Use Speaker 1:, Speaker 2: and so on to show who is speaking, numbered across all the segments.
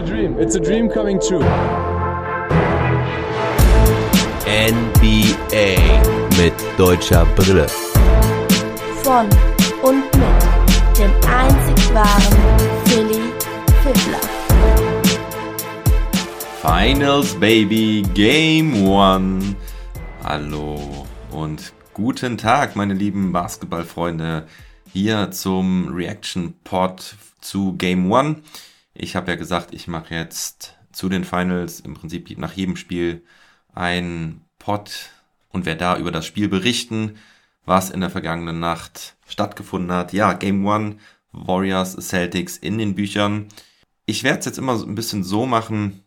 Speaker 1: a dream. It's a dream coming true.
Speaker 2: NBA mit deutscher Brille.
Speaker 3: Von und mit dem einzig wahren Philly Fiddler.
Speaker 4: Finals Baby Game One. Hallo und guten Tag, meine lieben Basketballfreunde. Hier zum Reaction Pod zu Game One. Ich habe ja gesagt, ich mache jetzt zu den Finals im Prinzip nach jedem Spiel ein Pod und werde da über das Spiel berichten, was in der vergangenen Nacht stattgefunden hat. Ja, Game One, Warriors, Celtics in den Büchern. Ich werde es jetzt immer so ein bisschen so machen,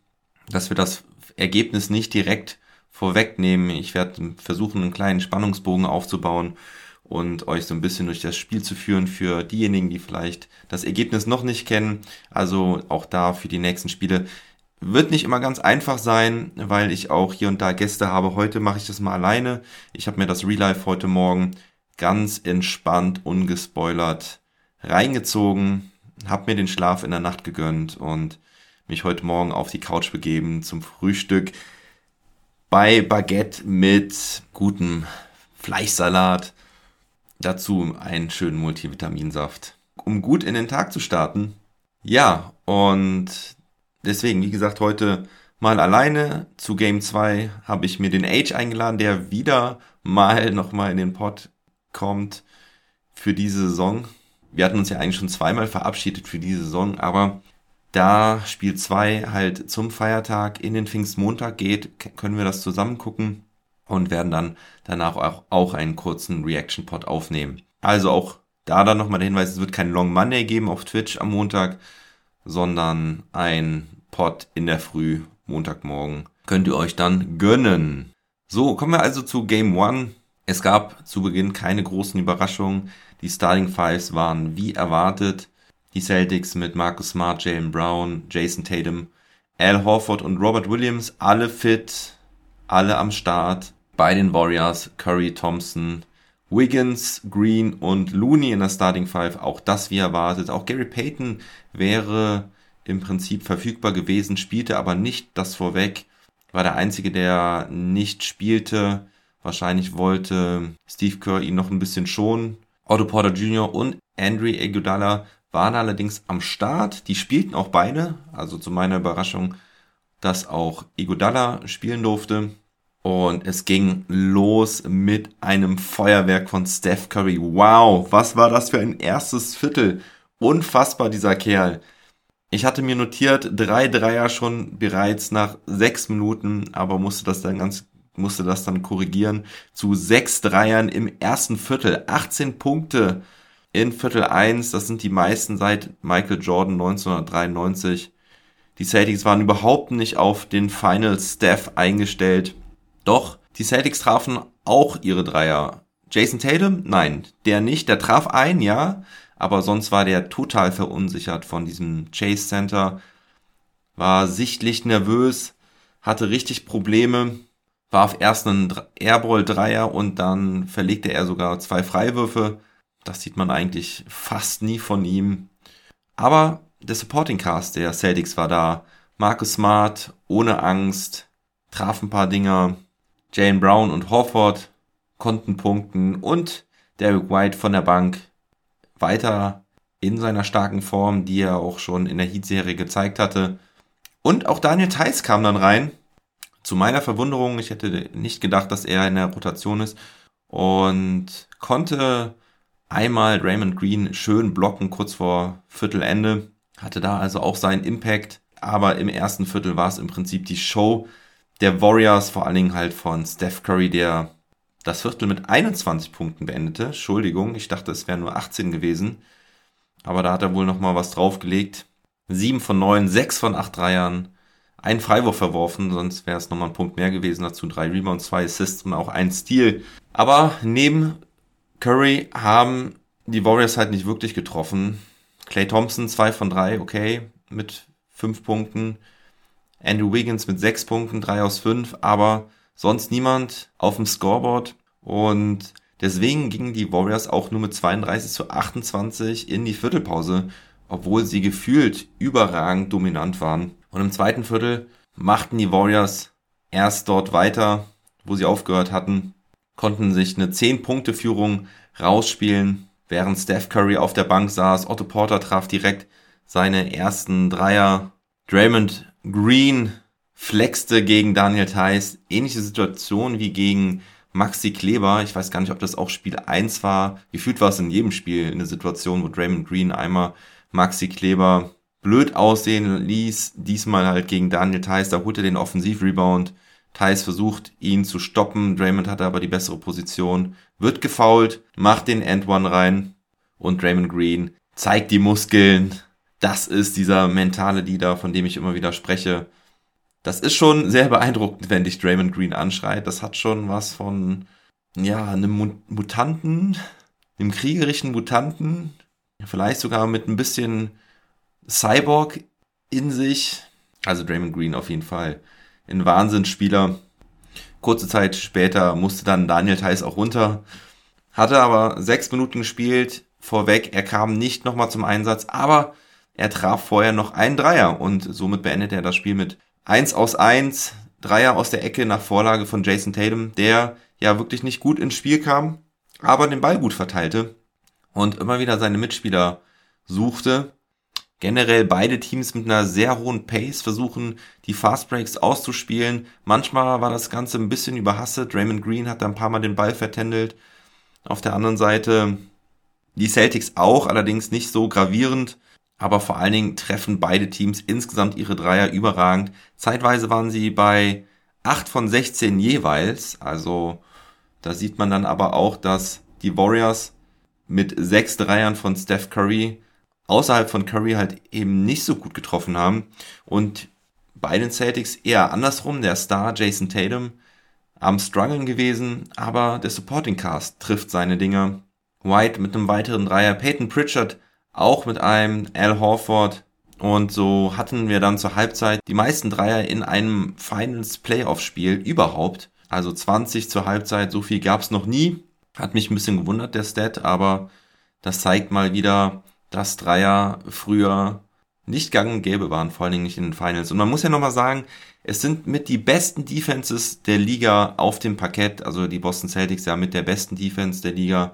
Speaker 4: dass wir das Ergebnis nicht direkt vorwegnehmen. Ich werde versuchen, einen kleinen Spannungsbogen aufzubauen und euch so ein bisschen durch das Spiel zu führen für diejenigen, die vielleicht das Ergebnis noch nicht kennen. Also auch da für die nächsten Spiele. Wird nicht immer ganz einfach sein, weil ich auch hier und da Gäste habe. Heute mache ich das mal alleine. Ich habe mir das Real Life heute Morgen ganz entspannt, ungespoilert reingezogen, habe mir den Schlaf in der Nacht gegönnt und mich heute Morgen auf die Couch begeben zum Frühstück bei Baguette mit gutem Fleischsalat Dazu einen schönen Multivitaminsaft, um gut in den Tag zu starten. Ja, und deswegen, wie gesagt, heute mal alleine. Zu Game 2 habe ich mir den Age eingeladen, der wieder mal nochmal in den Pod kommt für diese Saison. Wir hatten uns ja eigentlich schon zweimal verabschiedet für diese Saison, aber da Spiel 2 halt zum Feiertag in den Pfingstmontag geht, können wir das zusammen gucken und werden dann danach auch, auch einen kurzen Reaction-Pod aufnehmen. Also auch da dann nochmal der Hinweis, es wird kein Long Monday geben auf Twitch am Montag, sondern ein Pod in der Früh, Montagmorgen, könnt ihr euch dann gönnen. So, kommen wir also zu Game 1. Es gab zu Beginn keine großen Überraschungen. Die Starting Fives waren wie erwartet. Die Celtics mit Marcus Smart, Jalen Brown, Jason Tatum, Al Horford und Robert Williams, alle fit, alle am Start bei den Warriors, Curry, Thompson, Wiggins, Green und Looney in der Starting Five. Auch das wie erwartet. Auch Gary Payton wäre im Prinzip verfügbar gewesen, spielte aber nicht das vorweg. War der Einzige, der nicht spielte. Wahrscheinlich wollte Steve Kerr ihn noch ein bisschen schonen. Otto Porter Jr. und Andre Iguodala waren allerdings am Start. Die spielten auch beide. Also zu meiner Überraschung, dass auch Iguodala spielen durfte. Und es ging los mit einem Feuerwerk von Steph Curry. Wow, was war das für ein erstes Viertel? Unfassbar, dieser Kerl. Ich hatte mir notiert, drei Dreier schon bereits nach sechs Minuten, aber musste das dann ganz, musste das dann korrigieren zu sechs Dreiern im ersten Viertel. 18 Punkte in Viertel 1. Das sind die meisten seit Michael Jordan 1993. Die Celtics waren überhaupt nicht auf den Final Steph eingestellt. Doch, die Celtics trafen auch ihre Dreier. Jason Tatum? Nein, der nicht. Der traf ein, ja, aber sonst war der total verunsichert von diesem Chase Center. War sichtlich nervös, hatte richtig Probleme, warf erst einen Airball-Dreier und dann verlegte er sogar zwei Freiwürfe. Das sieht man eigentlich fast nie von ihm. Aber der Supporting Cast der Celtics war da. Marcus Smart, ohne Angst, traf ein paar Dinger. Jane Brown und Horford konnten punkten und Derek White von der Bank weiter in seiner starken Form, die er auch schon in der Heat-Serie gezeigt hatte. Und auch Daniel Theiss kam dann rein. Zu meiner Verwunderung, ich hätte nicht gedacht, dass er in der Rotation ist. Und konnte einmal Raymond Green schön blocken, kurz vor Viertelende. Hatte da also auch seinen Impact. Aber im ersten Viertel war es im Prinzip die Show der Warriors, vor allen Dingen halt von Steph Curry, der das Viertel mit 21 Punkten beendete. Entschuldigung, ich dachte, es wären nur 18 gewesen. Aber da hat er wohl nochmal was draufgelegt. 7 von 9, 6 von 8 Dreiern, ein Freiwurf verworfen, sonst wäre es nochmal ein Punkt mehr gewesen. Dazu drei Rebounds, zwei Assists und auch ein Steal. Aber neben Curry haben die Warriors halt nicht wirklich getroffen. Clay Thompson 2 von 3, okay, mit 5 Punkten. Andrew Wiggins mit 6 Punkten, 3 aus 5, aber sonst niemand auf dem Scoreboard. Und deswegen gingen die Warriors auch nur mit 32 zu 28 in die Viertelpause, obwohl sie gefühlt überragend dominant waren. Und im zweiten Viertel machten die Warriors erst dort weiter, wo sie aufgehört hatten, konnten sich eine 10-Punkte-Führung rausspielen, während Steph Curry auf der Bank saß. Otto Porter traf direkt seine ersten Dreier. Draymond Green flexte gegen Daniel Theiss. Ähnliche Situation wie gegen Maxi Kleber. Ich weiß gar nicht, ob das auch Spiel 1 war. Gefühlt war es in jedem Spiel eine Situation, wo Draymond Green einmal Maxi Kleber blöd aussehen ließ. Diesmal halt gegen Daniel Theiss. Da holte den Offensivrebound. Thais versucht, ihn zu stoppen. Draymond hatte aber die bessere Position. Wird gefoult, macht den End One rein. Und Draymond Green zeigt die Muskeln. Das ist dieser mentale Leader, von dem ich immer wieder spreche. Das ist schon sehr beeindruckend, wenn dich Draymond Green anschreit. Das hat schon was von, ja, einem Mutanten, einem kriegerischen Mutanten. Vielleicht sogar mit ein bisschen Cyborg in sich. Also Draymond Green auf jeden Fall ein Wahnsinnsspieler. Kurze Zeit später musste dann Daniel Theiss auch runter. Hatte aber sechs Minuten gespielt, vorweg. Er kam nicht nochmal zum Einsatz, aber er traf vorher noch einen Dreier und somit beendete er das Spiel mit 1 aus 1. Dreier aus der Ecke nach Vorlage von Jason Tatum, der ja wirklich nicht gut ins Spiel kam, aber den Ball gut verteilte und immer wieder seine Mitspieler suchte generell beide Teams mit einer sehr hohen Pace versuchen, die Fast Breaks auszuspielen. Manchmal war das Ganze ein bisschen überhastet. Raymond Green hat da ein paar Mal den Ball vertändelt. Auf der anderen Seite die Celtics auch, allerdings nicht so gravierend. Aber vor allen Dingen treffen beide Teams insgesamt ihre Dreier überragend. Zeitweise waren sie bei 8 von 16 jeweils. Also da sieht man dann aber auch, dass die Warriors mit sechs Dreiern von Steph Curry außerhalb von Curry halt eben nicht so gut getroffen haben. Und bei den Celtics eher andersrum, der Star Jason Tatum am struggeln gewesen, aber der Supporting Cast trifft seine Dinger. White mit einem weiteren Dreier, Peyton Pritchard auch mit einem, Al Horford und so hatten wir dann zur Halbzeit die meisten Dreier in einem Finals Playoff Spiel überhaupt. Also 20 zur Halbzeit, so viel gab's noch nie. Hat mich ein bisschen gewundert, der Stat, aber das zeigt mal wieder, dass Dreier früher nicht gang und gäbe waren, vor allen Dingen nicht in den Finals. Und man muss ja nochmal sagen, es sind mit die besten Defenses der Liga auf dem Parkett, also die Boston Celtics ja mit der besten Defense der Liga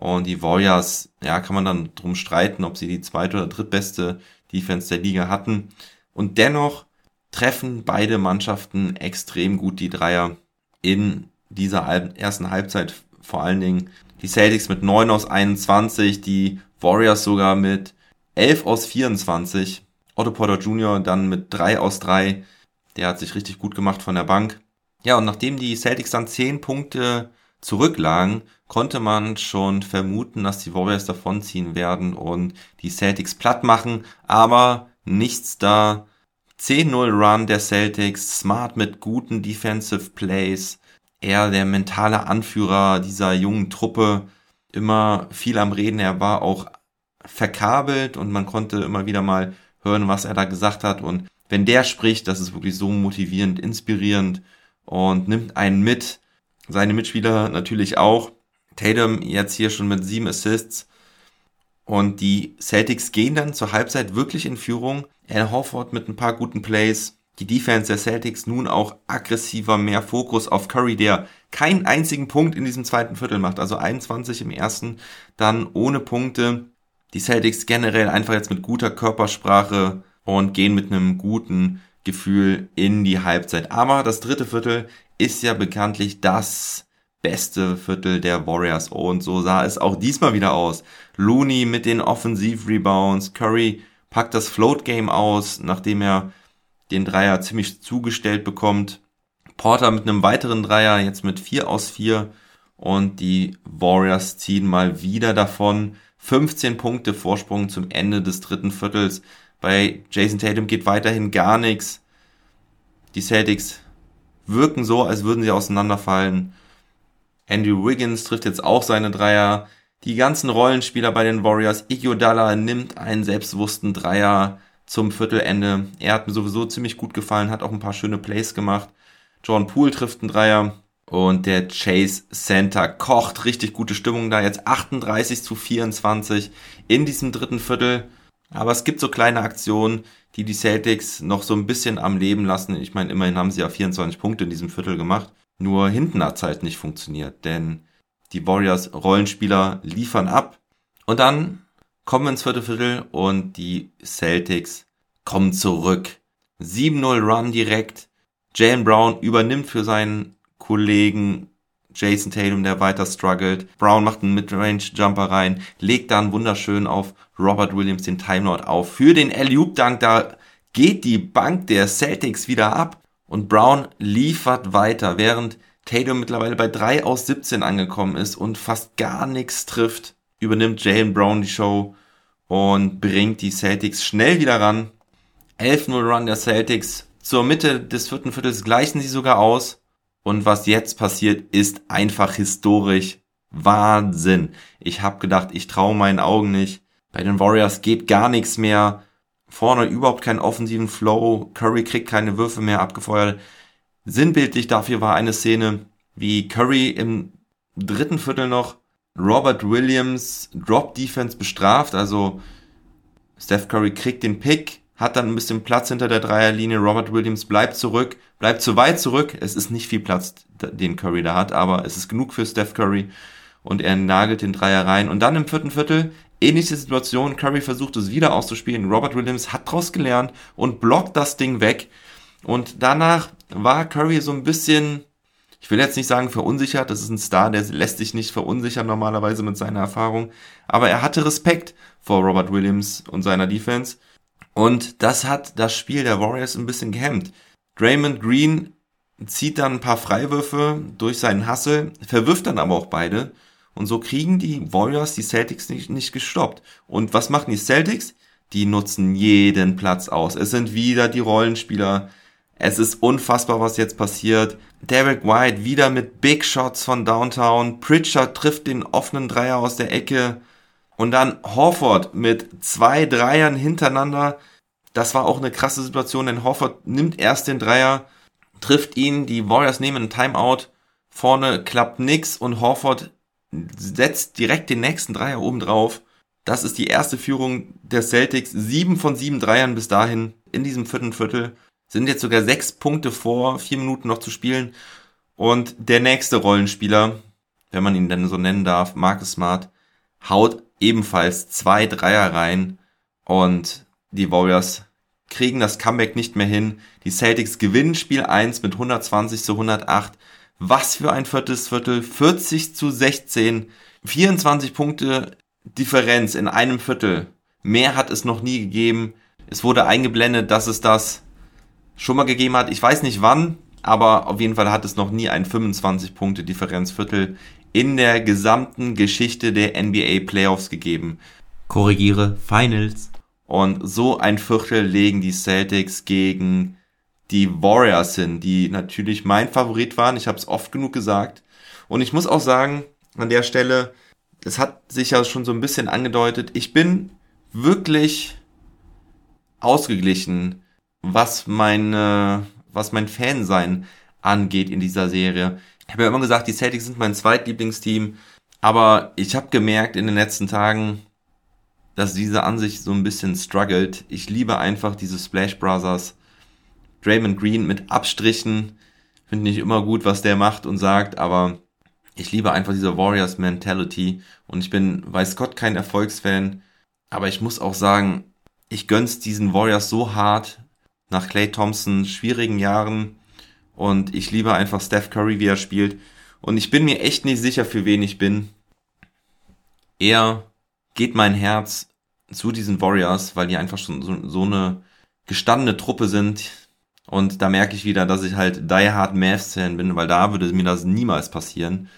Speaker 4: und die Warriors, ja, kann man dann drum streiten, ob sie die zweite oder drittbeste Defense der Liga hatten. Und dennoch treffen beide Mannschaften extrem gut die Dreier in dieser ersten Halbzeit vor allen Dingen. Die Celtics mit 9 aus 21, die Warriors sogar mit 11 aus 24. Otto Porter Jr. dann mit 3 aus 3. Der hat sich richtig gut gemacht von der Bank. Ja, und nachdem die Celtics dann 10 Punkte zurücklagen, konnte man schon vermuten, dass die Warriors davonziehen werden und die Celtics platt machen. Aber nichts da. 10-0 Run der Celtics, smart mit guten Defensive Plays. Er der mentale Anführer dieser jungen Truppe immer viel am Reden. Er war auch verkabelt und man konnte immer wieder mal hören, was er da gesagt hat. Und wenn der spricht, das ist wirklich so motivierend, inspirierend und nimmt einen mit. Seine Mitspieler natürlich auch. Tatum jetzt hier schon mit sieben Assists. Und die Celtics gehen dann zur Halbzeit wirklich in Führung. Al Horford mit ein paar guten Plays. Die Defense der Celtics nun auch aggressiver, mehr Fokus auf Curry, der keinen einzigen Punkt in diesem zweiten Viertel macht. Also 21 im ersten, dann ohne Punkte. Die Celtics generell einfach jetzt mit guter Körpersprache und gehen mit einem guten Gefühl in die Halbzeit. Aber das dritte Viertel ist ja bekanntlich das beste Viertel der Warriors. Und so sah es auch diesmal wieder aus. Looney mit den Offensiv-Rebounds. Curry packt das Float-Game aus, nachdem er den Dreier ziemlich zugestellt bekommt. Porter mit einem weiteren Dreier, jetzt mit 4 aus 4. Und die Warriors ziehen mal wieder davon. 15 Punkte Vorsprung zum Ende des dritten Viertels. Bei Jason Tatum geht weiterhin gar nichts. Die Celtics wirken so, als würden sie auseinanderfallen. Andrew Wiggins trifft jetzt auch seine Dreier. Die ganzen Rollenspieler bei den Warriors. Iguodala nimmt einen selbstbewussten Dreier zum Viertelende. Er hat mir sowieso ziemlich gut gefallen, hat auch ein paar schöne Plays gemacht. John Poole trifft einen Dreier. Und der Chase Center kocht richtig gute Stimmung da. Jetzt 38 zu 24 in diesem dritten Viertel. Aber es gibt so kleine Aktionen, die die Celtics noch so ein bisschen am Leben lassen. Ich meine, immerhin haben sie ja 24 Punkte in diesem Viertel gemacht. Nur hinten hat es halt nicht funktioniert, denn die Warriors Rollenspieler liefern ab. Und dann kommen wir ins vierte Viertel und die Celtics kommen zurück. 7-0 Run direkt. Jalen Brown übernimmt für seinen Kollegen Jason Tatum, der weiter struggelt. Brown macht einen Midrange-Jumper rein, legt dann wunderschön auf Robert Williams den Timeout auf. Für den Alley-Oop-Dunk, da geht die Bank der Celtics wieder ab und Brown liefert weiter, während Tatum mittlerweile bei 3 aus 17 angekommen ist und fast gar nichts trifft, übernimmt Jalen Brown die Show und bringt die Celtics schnell wieder ran. 11-0 Run der Celtics. Zur Mitte des vierten Viertels gleichen sie sogar aus. Und was jetzt passiert, ist einfach historisch Wahnsinn. Ich habe gedacht, ich traue meinen Augen nicht. Bei den Warriors geht gar nichts mehr. Vorne überhaupt keinen offensiven Flow. Curry kriegt keine Würfe mehr abgefeuert. Sinnbildlich dafür war eine Szene, wie Curry im dritten Viertel noch Robert Williams Drop Defense bestraft. Also Steph Curry kriegt den Pick, hat dann ein bisschen Platz hinter der Dreierlinie. Robert Williams bleibt zurück, bleibt zu weit zurück. Es ist nicht viel Platz, den Curry da hat, aber es ist genug für Steph Curry und er nagelt den Dreier rein. Und dann im vierten Viertel, ähnliche Situation, Curry versucht es wieder auszuspielen. Robert Williams hat draus gelernt und blockt das Ding weg. Und danach war Curry so ein bisschen, ich will jetzt nicht sagen verunsichert, das ist ein Star, der lässt sich nicht verunsichern normalerweise mit seiner Erfahrung, aber er hatte Respekt vor Robert Williams und seiner Defense und das hat das Spiel der Warriors ein bisschen gehemmt. Draymond Green zieht dann ein paar Freiwürfe durch seinen Hassel, verwirft dann aber auch beide. Und so kriegen die Warriors die Celtics nicht, nicht gestoppt. Und was machen die Celtics? Die nutzen jeden Platz aus. Es sind wieder die Rollenspieler. Es ist unfassbar, was jetzt passiert. Derek White wieder mit Big Shots von Downtown. Pritchard trifft den offenen Dreier aus der Ecke. Und dann Horford mit zwei Dreiern hintereinander. Das war auch eine krasse Situation, denn Horford nimmt erst den Dreier, trifft ihn, die Warriors nehmen einen Timeout, vorne klappt nix und Horford setzt direkt den nächsten Dreier oben drauf. Das ist die erste Führung der Celtics. Sieben von sieben Dreiern bis dahin in diesem vierten Viertel. Sind jetzt sogar sechs Punkte vor, vier Minuten noch zu spielen. Und der nächste Rollenspieler, wenn man ihn denn so nennen darf, Marcus Smart, haut ebenfalls zwei Dreier rein und die Warriors kriegen das Comeback nicht mehr hin. Die Celtics gewinnen Spiel 1 mit 120 zu 108. Was für ein viertes Viertel. 40 zu 16. 24 Punkte Differenz in einem Viertel. Mehr hat es noch nie gegeben. Es wurde eingeblendet, dass es das schon mal gegeben hat. Ich weiß nicht wann, aber auf jeden Fall hat es noch nie ein 25 Punkte Differenz Viertel in der gesamten Geschichte der NBA Playoffs gegeben.
Speaker 2: Korrigiere, Finals.
Speaker 4: Und so ein Viertel legen die Celtics gegen die Warriors hin, die natürlich mein Favorit waren. Ich habe es oft genug gesagt. Und ich muss auch sagen, an der Stelle, es hat sich ja schon so ein bisschen angedeutet, ich bin wirklich ausgeglichen, was meine, was mein Fansein angeht in dieser Serie. Ich habe ja immer gesagt, die Celtics sind mein zweitlieblingsteam, aber ich habe gemerkt in den letzten Tagen, dass diese Ansicht so ein bisschen struggelt. Ich liebe einfach diese Splash Brothers. Draymond Green mit Abstrichen. Finde nicht immer gut, was der macht und sagt, aber ich liebe einfach diese Warriors Mentality und ich bin, weiß Gott, kein Erfolgsfan, aber ich muss auch sagen, ich gönn's diesen Warriors so hart nach Clay Thompson schwierigen Jahren und ich liebe einfach Steph Curry, wie er spielt. Und ich bin mir echt nicht sicher, für wen ich bin. Eher geht mein Herz zu diesen Warriors, weil die einfach schon so, so eine gestandene Truppe sind. Und da merke ich wieder, dass ich halt Die Hard Mavs-Fan bin, weil da würde mir das niemals passieren.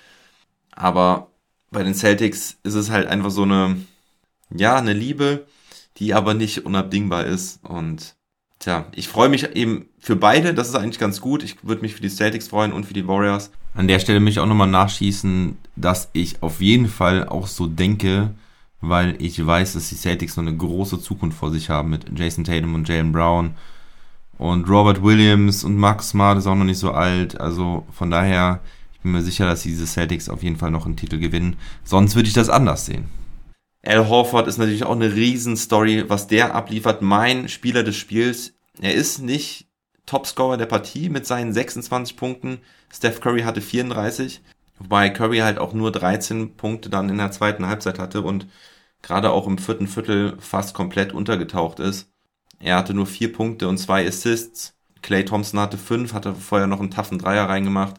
Speaker 4: Aber bei den Celtics ist es halt einfach so eine, ja, eine Liebe, die aber nicht unabdingbar ist. Und Tja, ich freue mich eben für beide, das ist eigentlich ganz gut. Ich würde mich für die Celtics freuen und für die Warriors.
Speaker 2: An der Stelle möchte ich auch nochmal nachschießen, dass ich auf jeden Fall auch so denke, weil ich weiß, dass die Celtics noch eine große Zukunft vor sich haben mit Jason Tatum und Jalen Brown. Und Robert Williams und Max Smart ist auch noch nicht so alt. Also von daher, ich bin mir sicher, dass diese Celtics auf jeden Fall noch einen Titel gewinnen. Sonst würde ich das anders sehen.
Speaker 4: Al Horford ist natürlich auch eine Riesenstory, was der abliefert. Mein Spieler des Spiels. Er ist nicht Topscorer der Partie mit seinen 26 Punkten. Steph Curry hatte 34, wobei Curry halt auch nur 13 Punkte dann in der zweiten Halbzeit hatte und gerade auch im vierten Viertel fast komplett untergetaucht ist. Er hatte nur vier Punkte und zwei Assists. Clay Thompson hatte fünf, hatte vorher noch einen taffen Dreier reingemacht.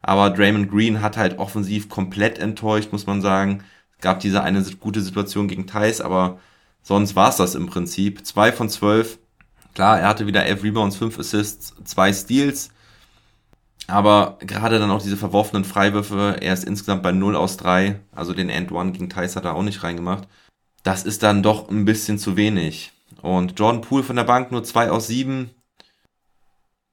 Speaker 4: Aber Draymond Green hat halt offensiv komplett enttäuscht, muss man sagen. Es gab diese eine gute Situation gegen Thais, aber sonst war es das im Prinzip. Zwei von zwölf. Klar, er hatte wieder elf Rebounds, fünf Assists, zwei Steals. Aber gerade dann auch diese verworfenen Freiwürfe, er ist insgesamt bei 0 aus 3, also den End One gegen Thais hat er auch nicht reingemacht. Das ist dann doch ein bisschen zu wenig. Und Jordan Poole von der Bank nur 2 aus 7.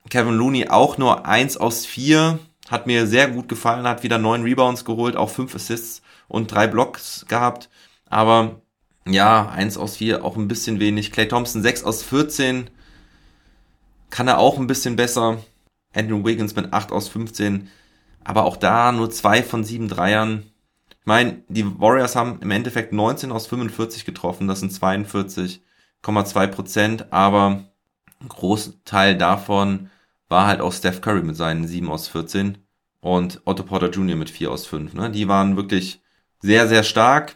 Speaker 4: Kevin Looney auch nur 1 aus 4. Hat mir sehr gut gefallen, hat wieder 9 Rebounds geholt, auch 5 Assists und 3 Blocks gehabt. Aber ja, 1 aus 4 auch ein bisschen wenig. Clay Thompson 6 aus 14. Kann er auch ein bisschen besser. Andrew Wiggins mit 8 aus 15. Aber auch da nur 2 von 7 Dreiern. Ich meine, die Warriors haben im Endeffekt 19 aus 45 getroffen. Das sind 42,2 Prozent. Aber ein Großteil davon war halt auch Steph Curry mit seinen 7 aus 14 und Otto Porter Jr. mit 4 aus 5. Ne? Die waren wirklich sehr, sehr stark,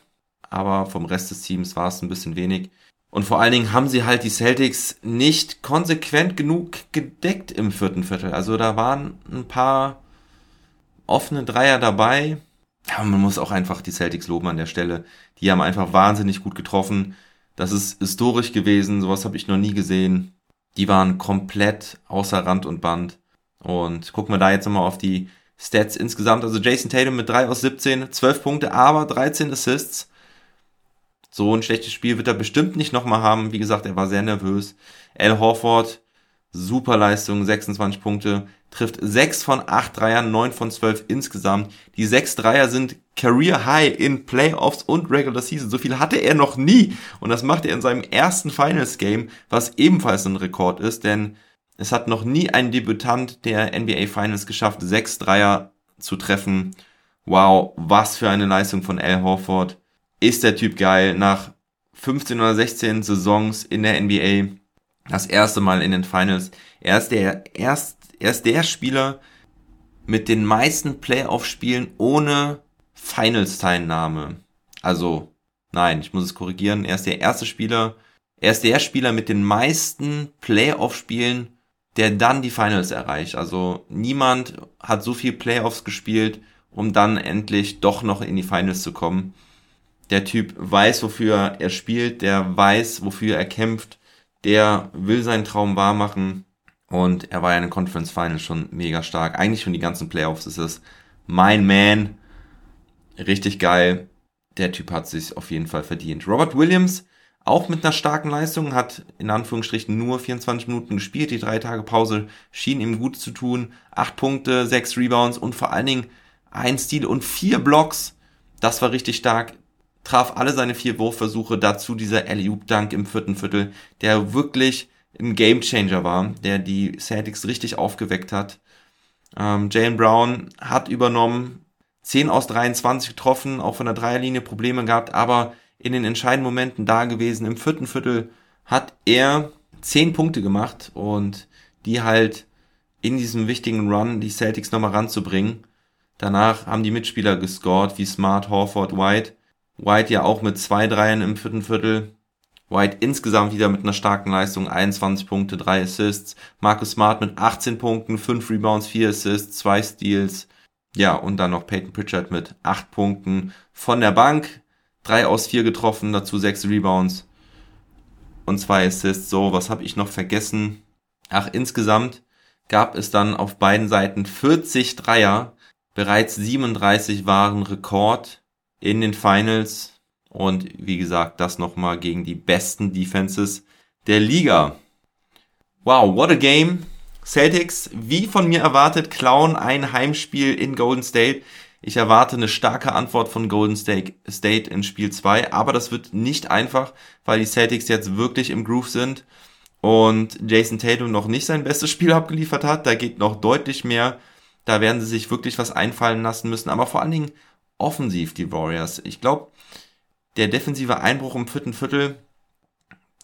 Speaker 4: aber vom Rest des Teams war es ein bisschen wenig. Und vor allen Dingen haben sie halt die Celtics nicht konsequent genug gedeckt im vierten Viertel. Also da waren ein paar offene Dreier dabei. Aber man muss auch einfach die Celtics loben an der Stelle. Die haben einfach wahnsinnig gut getroffen. Das ist historisch gewesen. Sowas habe ich noch nie gesehen. Die waren komplett außer Rand und Band. Und gucken wir da jetzt nochmal auf die Stats insgesamt. Also Jason Tatum mit 3 aus 17, 12 Punkte, aber 13 Assists. So ein schlechtes Spiel wird er bestimmt nicht nochmal haben. Wie gesagt, er war sehr nervös. Al Horford, super Leistung, 26 Punkte, trifft 6 von 8 Dreiern, 9 von 12 insgesamt. Die 6 Dreier sind Career High in Playoffs und Regular Season. So viel hatte er noch nie. Und das macht er in seinem ersten Finals Game, was ebenfalls ein Rekord ist, denn es hat noch nie ein Debütant der NBA Finals geschafft, 6 Dreier zu treffen. Wow, was für eine Leistung von Al Horford. Ist der Typ geil. Nach 15 oder 16 Saisons in der NBA, das erste Mal in den Finals. Er ist der, erst, er ist der Spieler mit den meisten Playoff-Spielen ohne Finals-Teilnahme. Also, nein, ich muss es korrigieren. Er ist der erste Spieler, er ist der Spieler mit den meisten Playoff-Spielen, der dann die Finals erreicht. Also niemand hat so viel Playoffs gespielt, um dann endlich doch noch in die Finals zu kommen. Der Typ weiß, wofür er spielt, der weiß, wofür er kämpft, der will seinen Traum wahr machen und er war ja in den Conference Finals schon mega stark. Eigentlich schon die ganzen Playoffs ist es mein Man. Richtig geil. Der Typ hat sich auf jeden Fall verdient. Robert Williams, auch mit einer starken Leistung, hat in Anführungsstrichen nur 24 Minuten gespielt. Die drei Tage Pause schien ihm gut zu tun. Acht Punkte, sechs Rebounds und vor allen Dingen ein Stil und vier Blocks. Das war richtig stark. Traf alle seine vier Wurfversuche. Dazu dieser Alley-Oop-Dunk im vierten Viertel, der wirklich ein Gamechanger war, der die Celtics richtig aufgeweckt hat. Ähm, Jalen Brown hat übernommen, 10 aus 23 getroffen, auch von der Dreierlinie Probleme gehabt, aber in den entscheidenden Momenten da gewesen. Im vierten Viertel hat er 10 Punkte gemacht und die halt in diesem wichtigen Run die Celtics nochmal ranzubringen. Danach haben die Mitspieler gescored, wie Smart, Horford, White. White ja auch mit zwei Dreiern im vierten Viertel. White insgesamt wieder mit einer starken Leistung, 21 Punkte, 3 Assists. Marcus Smart mit 18 Punkten, 5 Rebounds, 4 Assists, 2 Steals. Ja, und dann noch Peyton Pritchard mit 8 Punkten von der Bank. 3 aus 4 getroffen, dazu 6 Rebounds und 2 Assists. So, was habe ich noch vergessen? Ach, insgesamt gab es dann auf beiden Seiten 40 Dreier. Bereits 37 waren Rekord in den Finals. Und wie gesagt, das nochmal gegen die besten Defenses der Liga. Wow, what a game. Celtics, wie von mir erwartet, klauen ein Heimspiel in Golden State. Ich erwarte eine starke Antwort von Golden State in Spiel 2, aber das wird nicht einfach, weil die Celtics jetzt wirklich im Groove sind und Jason Tatum noch nicht sein bestes Spiel abgeliefert hat. Da geht noch deutlich mehr. Da werden sie sich wirklich was einfallen lassen müssen, aber vor allen Dingen offensiv die Warriors. Ich glaube, der defensive Einbruch im vierten Viertel,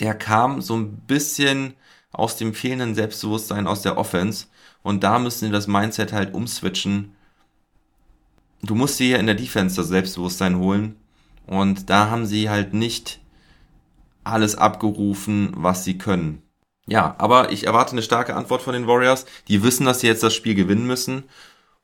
Speaker 4: der kam so ein bisschen aus dem fehlenden Selbstbewusstsein aus der Offense. Und da müssen sie das Mindset halt umswitchen. Du musst dir in der Defense das Selbstbewusstsein holen. Und da haben sie halt nicht alles abgerufen, was sie können. Ja, aber ich erwarte eine starke Antwort von den Warriors. Die wissen, dass sie jetzt das Spiel gewinnen müssen.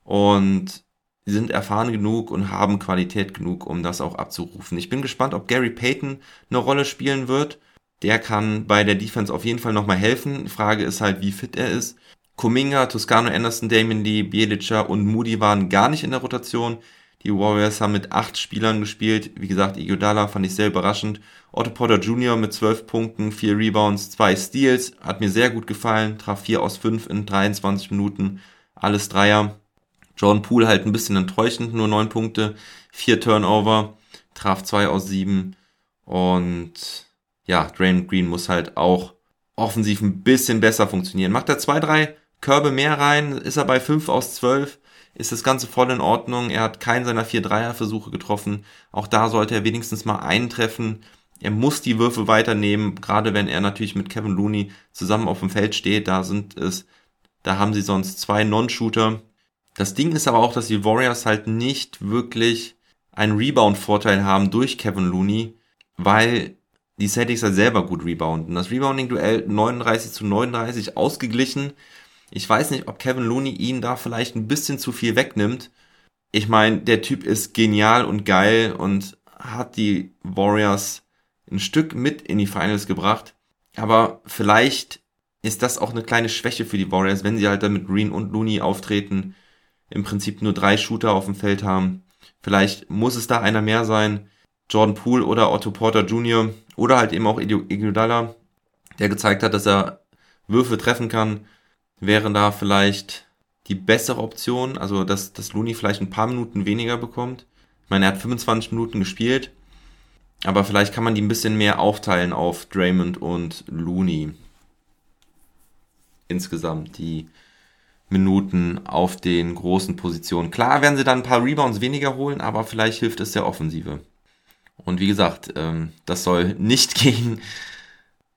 Speaker 4: Und sie sind erfahren genug und haben Qualität genug, um das auch abzurufen. Ich bin gespannt, ob Gary Payton eine Rolle spielen wird. Der kann bei der Defense auf jeden Fall nochmal helfen. Frage ist halt, wie fit er ist. Kuminga, Toscano Anderson, Damon Lee, Bielica und Moody waren gar nicht in der Rotation. Die Warriors haben mit acht Spielern gespielt. Wie gesagt, Iguodala fand ich sehr überraschend. Otto Porter Jr. mit zwölf Punkten, vier Rebounds, zwei Steals. Hat mir sehr gut gefallen. Traf vier aus fünf in 23 Minuten. Alles Dreier. Jordan Poole halt ein bisschen enttäuschend, nur neun Punkte, vier Turnover, traf zwei aus sieben. Und ja, Draymond Green muss halt auch offensiv ein bisschen besser funktionieren. Macht er zwei, drei Körbe mehr rein, ist er bei fünf aus zwölf, ist das Ganze voll in Ordnung. Er hat keinen seiner vier Dreierversuche getroffen. Auch da sollte er wenigstens mal einen treffen. Er muss die Würfe weiternehmen, gerade wenn er natürlich mit Kevin Looney zusammen auf dem Feld steht. Da sind es, da haben sie sonst zwei Non-Shooter. Das Ding ist aber auch, dass die Warriors halt nicht wirklich einen Rebound-Vorteil haben durch Kevin Looney, weil die Celtics halt selber gut rebounden. Das Rebounding-Duell 39 zu 39 ausgeglichen. Ich weiß nicht, ob Kevin Looney ihn da vielleicht ein bisschen zu viel wegnimmt. Ich meine, der Typ ist genial und geil und hat die Warriors ein Stück mit in die Finals gebracht. Aber vielleicht ist das auch eine kleine Schwäche für die Warriors, wenn sie halt dann mit Green und Looney auftreten, im Prinzip nur drei Shooter auf dem Feld haben. Vielleicht muss es da einer mehr sein. Jordan Poole oder Otto Porter Jr. oder halt eben auch Iguodala, der gezeigt hat, dass er Würfe treffen kann, wäre da vielleicht die bessere Option, also dass, dass Looney vielleicht ein paar Minuten weniger bekommt. Ich meine, er hat 25 Minuten gespielt, aber vielleicht kann man die ein bisschen mehr aufteilen auf Draymond und Looney. Insgesamt die Minuten auf den großen Positionen. Klar werden sie dann ein paar Rebounds weniger holen, aber vielleicht hilft es der Offensive. Und wie gesagt, ähm, das soll nicht gegen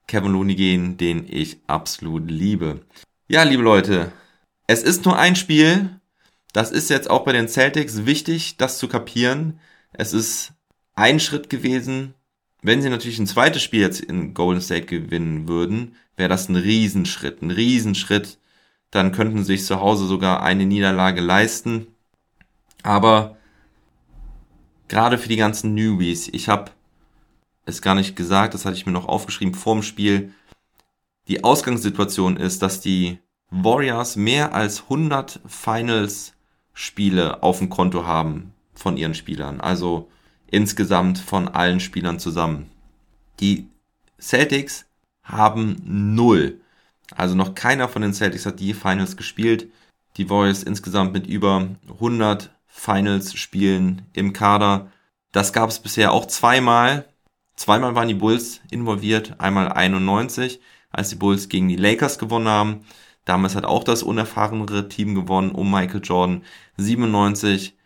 Speaker 4: Kevin Looney gehen, den ich absolut liebe. Ja, liebe Leute, es ist nur ein Spiel. Das ist jetzt auch bei den Celtics wichtig, das zu kapieren. Es ist ein Schritt gewesen. Wenn sie natürlich ein zweites Spiel jetzt in Golden State gewinnen würden, wäre das ein Riesenschritt, ein Riesenschritt. Dann könnten sie sich zu Hause sogar eine Niederlage leisten. Aber gerade für die ganzen Newbies, ich habe es gar nicht gesagt, das hatte ich mir noch aufgeschrieben vor dem Spiel. Die Ausgangssituation ist, dass die Warriors mehr als 100 Finals-Spiele auf dem Konto haben von ihren Spielern. Also insgesamt von allen Spielern zusammen. Die Celtics haben null. Also noch keiner von den Celtics hat die Finals gespielt. Die Warriors insgesamt mit über 100 Finals spielen im Kader. Das gab es bisher auch zweimal. Zweimal waren die Bulls involviert, einmal 91, als die Bulls gegen die Lakers gewonnen haben. Damals hat auch das unerfahrenere Team gewonnen um Michael Jordan. 97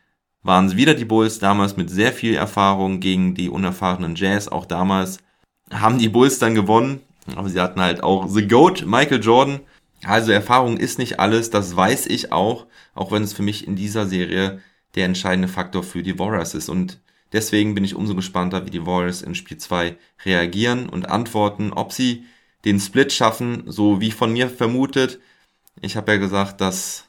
Speaker 4: waren es wieder die Bulls, damals mit sehr viel Erfahrung gegen die unerfahrenen Jazz. Auch damals haben die Bulls dann gewonnen, aber sie hatten halt auch The Goat, Michael Jordan. Also Erfahrung ist nicht alles, das weiß ich auch, auch wenn es für mich in dieser Serie der entscheidende Faktor für die Warriors ist. Und deswegen bin ich umso gespannter, wie die Warriors in Spiel 2 reagieren und antworten, ob sie den Split schaffen, so wie von mir vermutet. Ich habe ja gesagt, dass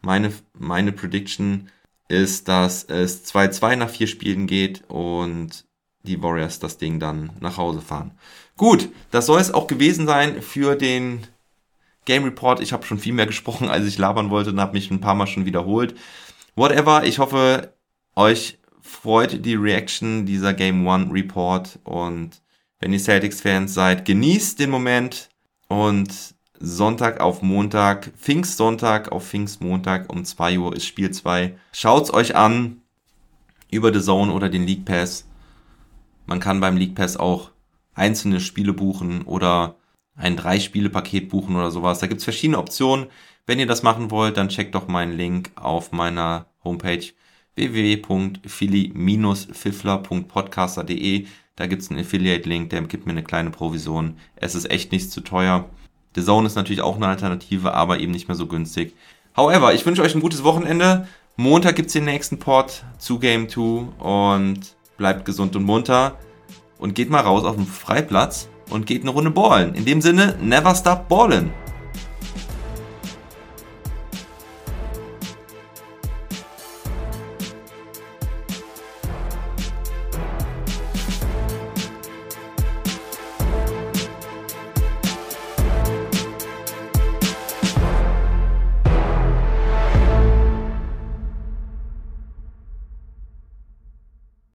Speaker 4: meine, meine Prediction ist, dass es 2-2 nach vier Spielen geht und die Warriors das Ding dann nach Hause fahren. Gut, das soll es auch gewesen sein für den Game Report. Ich habe schon viel mehr gesprochen, als ich labern wollte und habe mich ein paar Mal schon wiederholt. Whatever, ich hoffe, euch freut die Reaction dieser Game One Report und wenn ihr Celtics-Fans seid, genießt den Moment und Sonntag auf Montag, Pfingstsonntag auf Pfingstmontag um 2 Uhr ist Spiel 2. Schaut's euch an über The Zone oder den League Pass. Man kann beim League Pass auch einzelne Spiele buchen oder ein Drei-Spiele-Paket buchen oder sowas. Da gibt's verschiedene Optionen. Wenn ihr das machen wollt, dann checkt doch meinen Link auf meiner Homepage www.philly-fiffler.podcaster.de. Da gibt es einen Affiliate-Link, der gibt mir eine kleine Provision. Es ist echt nicht zu teuer. The Zone ist natürlich auch eine Alternative, aber eben nicht mehr so günstig. However, ich wünsche euch ein gutes Wochenende. Montag gibt es den nächsten Port zu Game 2 und bleibt gesund und munter und geht mal raus auf den Freiplatz und geht eine Runde ballen. In dem Sinne, never stop ballen.